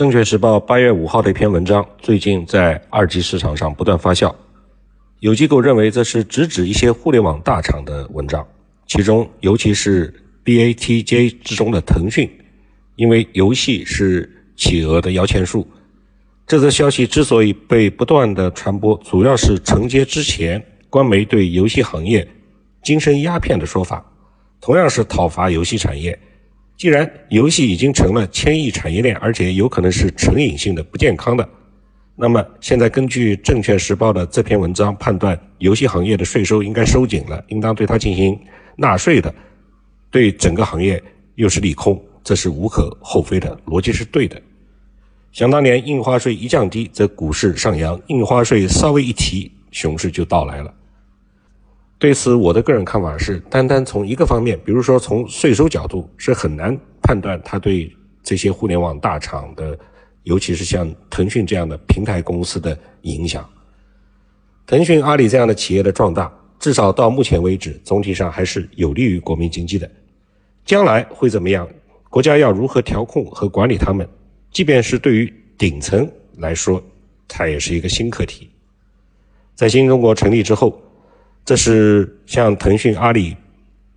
证券时报八月五号的一篇文章，最近在二级市场上不断发酵。有机构认为这是直指一些互联网大厂的文章，其中尤其是 BATJ 之中的腾讯，因为游戏是企鹅的摇钱树。这则消息之所以被不断的传播，主要是承接之前官媒对游戏行业精神鸦片的说法，同样是讨伐游戏产业。既然游戏已经成了千亿产业链，而且有可能是成瘾性的、不健康的，那么现在根据《证券时报》的这篇文章判断，游戏行业的税收应该收紧了，应当对它进行纳税的，对整个行业又是利空，这是无可厚非的，逻辑是对的。想当年印花税一降低，则股市上扬；印花税稍微一提，熊市就到来了。对此，我的个人看法是，单单从一个方面，比如说从税收角度，是很难判断它对这些互联网大厂的，尤其是像腾讯这样的平台公司的影响。腾讯、阿里这样的企业的壮大，至少到目前为止，总体上还是有利于国民经济的。将来会怎么样？国家要如何调控和管理他们？即便是对于顶层来说，它也是一个新课题。在新中国成立之后。这是像腾讯、阿里、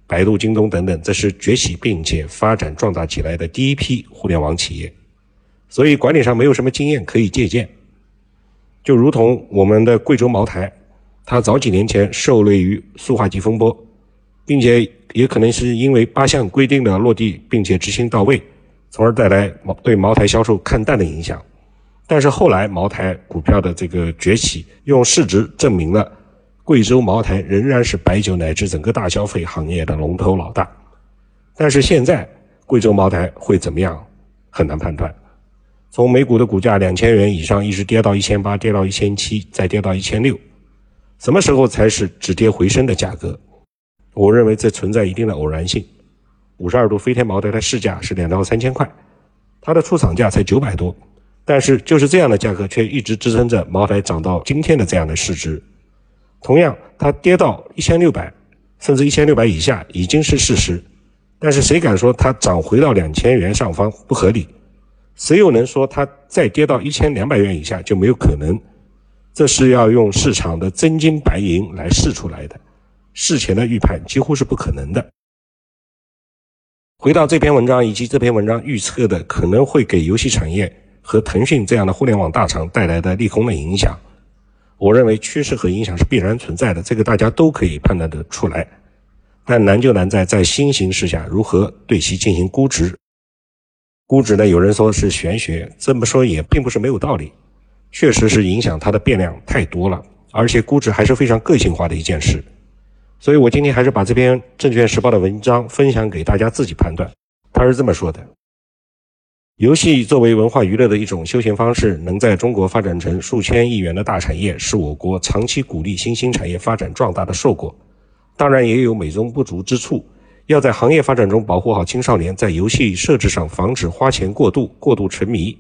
百度、京东等等，这是崛起并且发展壮大起来的第一批互联网企业，所以管理上没有什么经验可以借鉴。就如同我们的贵州茅台，它早几年前受累于塑化剂风波，并且也可能是因为八项规定的落地并且执行到位，从而带来茅对茅台销售看淡的影响。但是后来茅台股票的这个崛起，用市值证明了。贵州茅台仍然是白酒乃至整个大消费行业的龙头老大，但是现在贵州茅台会怎么样，很难判断。从每股的股价两千元以上一直跌到一千八，跌到一千七，再跌到一千六，什么时候才是止跌回升的价格？我认为这存在一定的偶然性。五十二度飞天茅台的市价是两到三千块，它的出厂价才九百多，但是就是这样的价格却一直支撑着茅台涨到今天的这样的市值。同样，它跌到一千六百，甚至一千六百以下已经是事实。但是谁敢说它涨回到两千元上方不合理？谁又能说它再跌到一千两百元以下就没有可能？这是要用市场的真金白银来试出来的，事前的预判几乎是不可能的。回到这篇文章以及这篇文章预测的可能会给游戏产业和腾讯这样的互联网大厂带来的利空的影响。我认为趋势和影响是必然存在的，这个大家都可以判断得出来。但难就难在在新形势下如何对其进行估值。估值呢，有人说是玄学，这么说也并不是没有道理。确实是影响它的变量太多了，而且估值还是非常个性化的一件事。所以我今天还是把这篇《证券时报》的文章分享给大家自己判断。他是这么说的。游戏作为文化娱乐的一种休闲方式，能在中国发展成数千亿元的大产业，是我国长期鼓励新兴产业发展壮大的硕果。当然，也有美中不足之处，要在行业发展中保护好青少年在游戏设置上防止花钱过度、过度沉迷。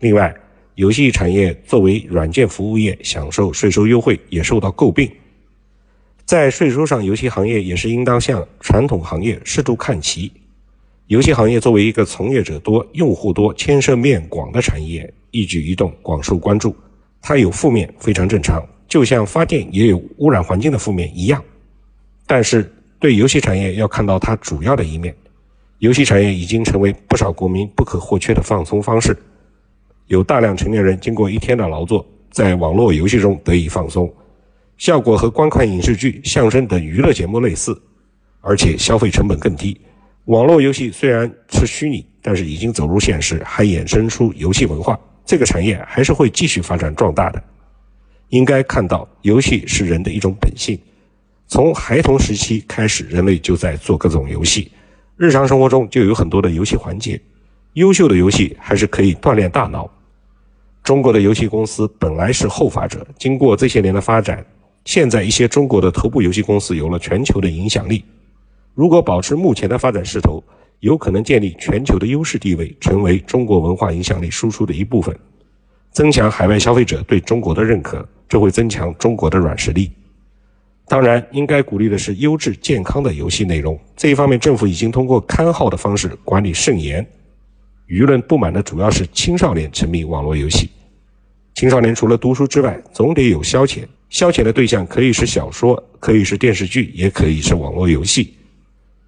另外，游戏产业作为软件服务业，享受税收优惠也受到诟病。在税收上，游戏行业也是应当向传统行业适度看齐。游戏行业作为一个从业者多、用户多、牵涉面广的产业，一举一动广受关注。它有负面非常正常，就像发电也有污染环境的负面一样。但是对游戏产业要看到它主要的一面。游戏产业已经成为不少国民不可或缺的放松方式。有大量成年人经过一天的劳作，在网络游戏中得以放松，效果和观看影视剧、相声等娱乐节目类似，而且消费成本更低。网络游戏虽然是虚拟，但是已经走入现实，还衍生出游戏文化，这个产业还是会继续发展壮大的。应该看到，游戏是人的一种本性，从孩童时期开始，人类就在做各种游戏，日常生活中就有很多的游戏环节。优秀的游戏还是可以锻炼大脑。中国的游戏公司本来是后发者，经过这些年的发展，现在一些中国的头部游戏公司有了全球的影响力。如果保持目前的发展势头，有可能建立全球的优势地位，成为中国文化影响力输出的一部分，增强海外消费者对中国的认可，这会增强中国的软实力。当然，应该鼓励的是优质健康的游戏内容，这一方面政府已经通过刊号的方式管理甚严。舆论不满的主要是青少年沉迷网络游戏。青少年除了读书之外，总得有消遣。消遣的对象可以是小说，可以是电视剧，也可以是网络游戏。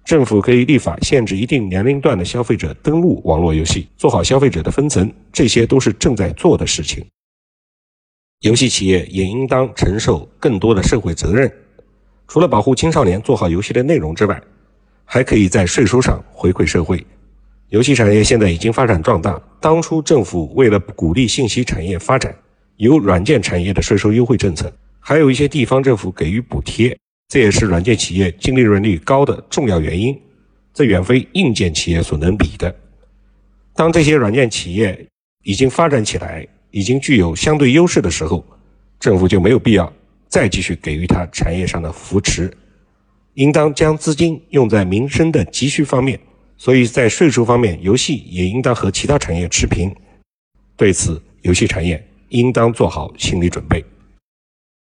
政府可以立法限制一定年龄段的消费者登录网络游戏，做好消费者的分层，这些都是正在做的事情。游戏企业也应当承受更多的社会责任。除了保护青少年、做好游戏的内容之外，还可以在税收上回馈社会。游戏产业现在已经发展壮大，当初政府为了鼓励信息产业发展，有软件产业的税收优惠政策。还有一些地方政府给予补贴，这也是软件企业净利润率高的重要原因，这远非硬件企业所能比的。当这些软件企业已经发展起来，已经具有相对优势的时候，政府就没有必要再继续给予它产业上的扶持，应当将资金用在民生的急需方面。所以在税收方面，游戏也应当和其他产业持平。对此，游戏产业应当做好心理准备。